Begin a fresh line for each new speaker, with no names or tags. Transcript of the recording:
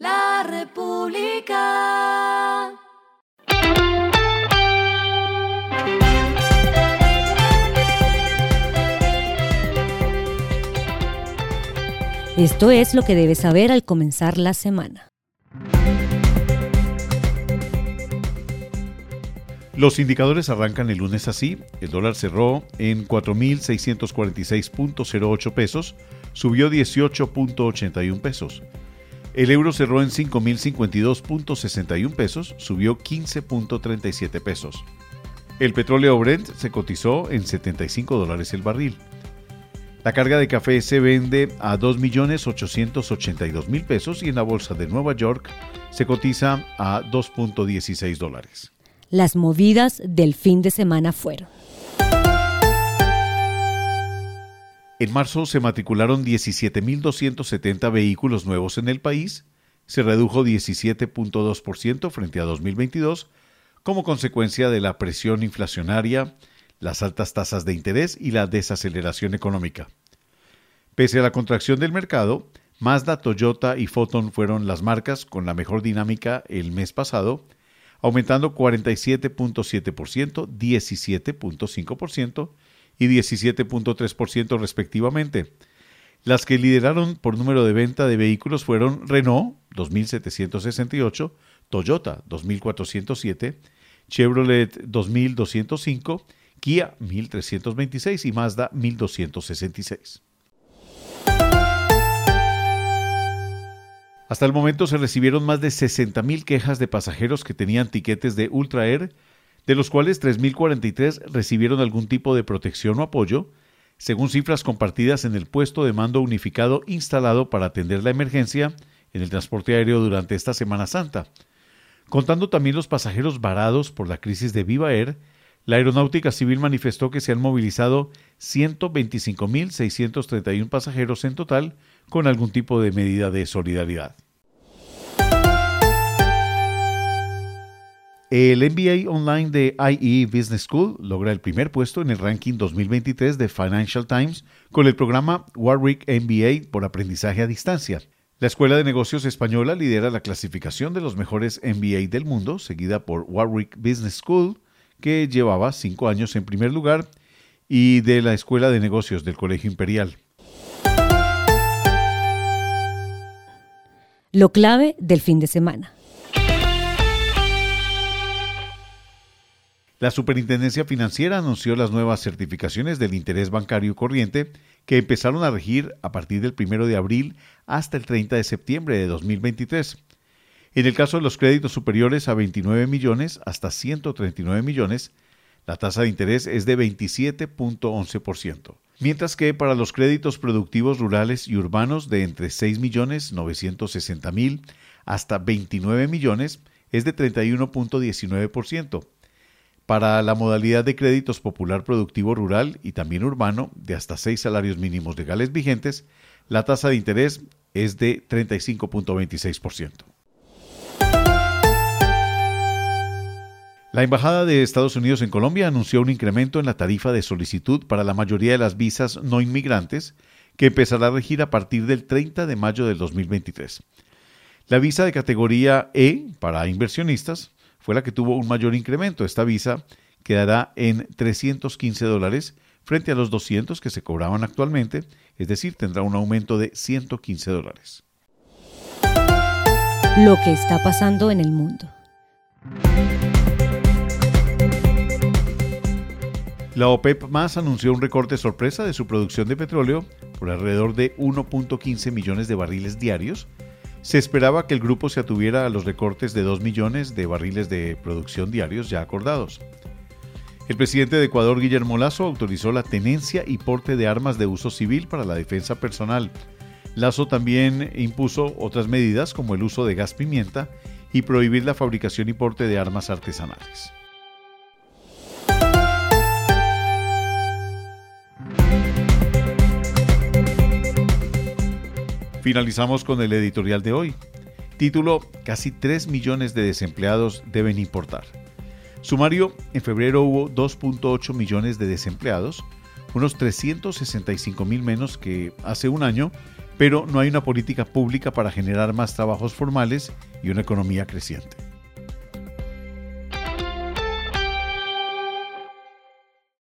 La República.
Esto es lo que debes saber al comenzar la semana.
Los indicadores arrancan el lunes así. El dólar cerró en 4.646.08 pesos, subió 18.81 pesos. El euro cerró en 5.052.61 pesos, subió 15.37 pesos. El petróleo Brent se cotizó en 75 dólares el barril. La carga de café se vende a 2.882.000 pesos y en la bolsa de Nueva York se cotiza a 2.16 dólares.
Las movidas del fin de semana fueron.
En marzo se matricularon 17.270 vehículos nuevos en el país, se redujo 17.2% frente a 2022 como consecuencia de la presión inflacionaria, las altas tasas de interés y la desaceleración económica. Pese a la contracción del mercado, Mazda, Toyota y Photon fueron las marcas con la mejor dinámica el mes pasado, aumentando 47.7%, 17.5% y 17.3% respectivamente. Las que lideraron por número de venta de vehículos fueron Renault 2768, Toyota 2407, Chevrolet 2205, Kia 1326 y Mazda 1266. Hasta el momento se recibieron más de 60.000 quejas de pasajeros que tenían tiquetes de Ultra Air de los cuales 3.043 recibieron algún tipo de protección o apoyo, según cifras compartidas en el puesto de mando unificado instalado para atender la emergencia en el transporte aéreo durante esta Semana Santa. Contando también los pasajeros varados por la crisis de Viva Air, la Aeronáutica Civil manifestó que se han movilizado 125.631 pasajeros en total con algún tipo de medida de solidaridad. El MBA Online de IE Business School logra el primer puesto en el ranking 2023 de Financial Times con el programa Warwick MBA por aprendizaje a distancia. La Escuela de Negocios Española lidera la clasificación de los mejores MBA del mundo, seguida por Warwick Business School, que llevaba cinco años en primer lugar, y de la Escuela de Negocios del Colegio Imperial.
Lo clave del fin de semana.
La Superintendencia Financiera anunció las nuevas certificaciones del interés bancario corriente que empezaron a regir a partir del 1 de abril hasta el 30 de septiembre de 2023. En el caso de los créditos superiores a 29 millones hasta 139 millones, la tasa de interés es de 27.11%, mientras que para los créditos productivos rurales y urbanos de entre 6 millones 960 mil hasta 29 millones es de 31.19% para la modalidad de créditos popular productivo rural y también urbano de hasta seis salarios mínimos legales vigentes, la tasa de interés es de 35.26%. La Embajada de Estados Unidos en Colombia anunció un incremento en la tarifa de solicitud para la mayoría de las visas no inmigrantes que empezará a regir a partir del 30 de mayo del 2023. La visa de categoría E para inversionistas fue la que tuvo un mayor incremento. Esta visa quedará en 315 dólares frente a los 200 que se cobraban actualmente, es decir, tendrá un aumento de 115 dólares.
Lo que está pasando en el mundo.
La OPEP más anunció un recorte sorpresa de su producción de petróleo por alrededor de 1.15 millones de barriles diarios se esperaba que el grupo se atuviera a los recortes de 2 millones de barriles de producción diarios ya acordados. El presidente de Ecuador, Guillermo Lazo, autorizó la tenencia y porte de armas de uso civil para la defensa personal. Lazo también impuso otras medidas como el uso de gas pimienta y prohibir la fabricación y porte de armas artesanales. Finalizamos con el editorial de hoy. Título, casi 3 millones de desempleados deben importar. Sumario, en febrero hubo 2.8 millones de desempleados, unos 365 mil menos que hace un año, pero no hay una política pública para generar más trabajos formales y una economía creciente.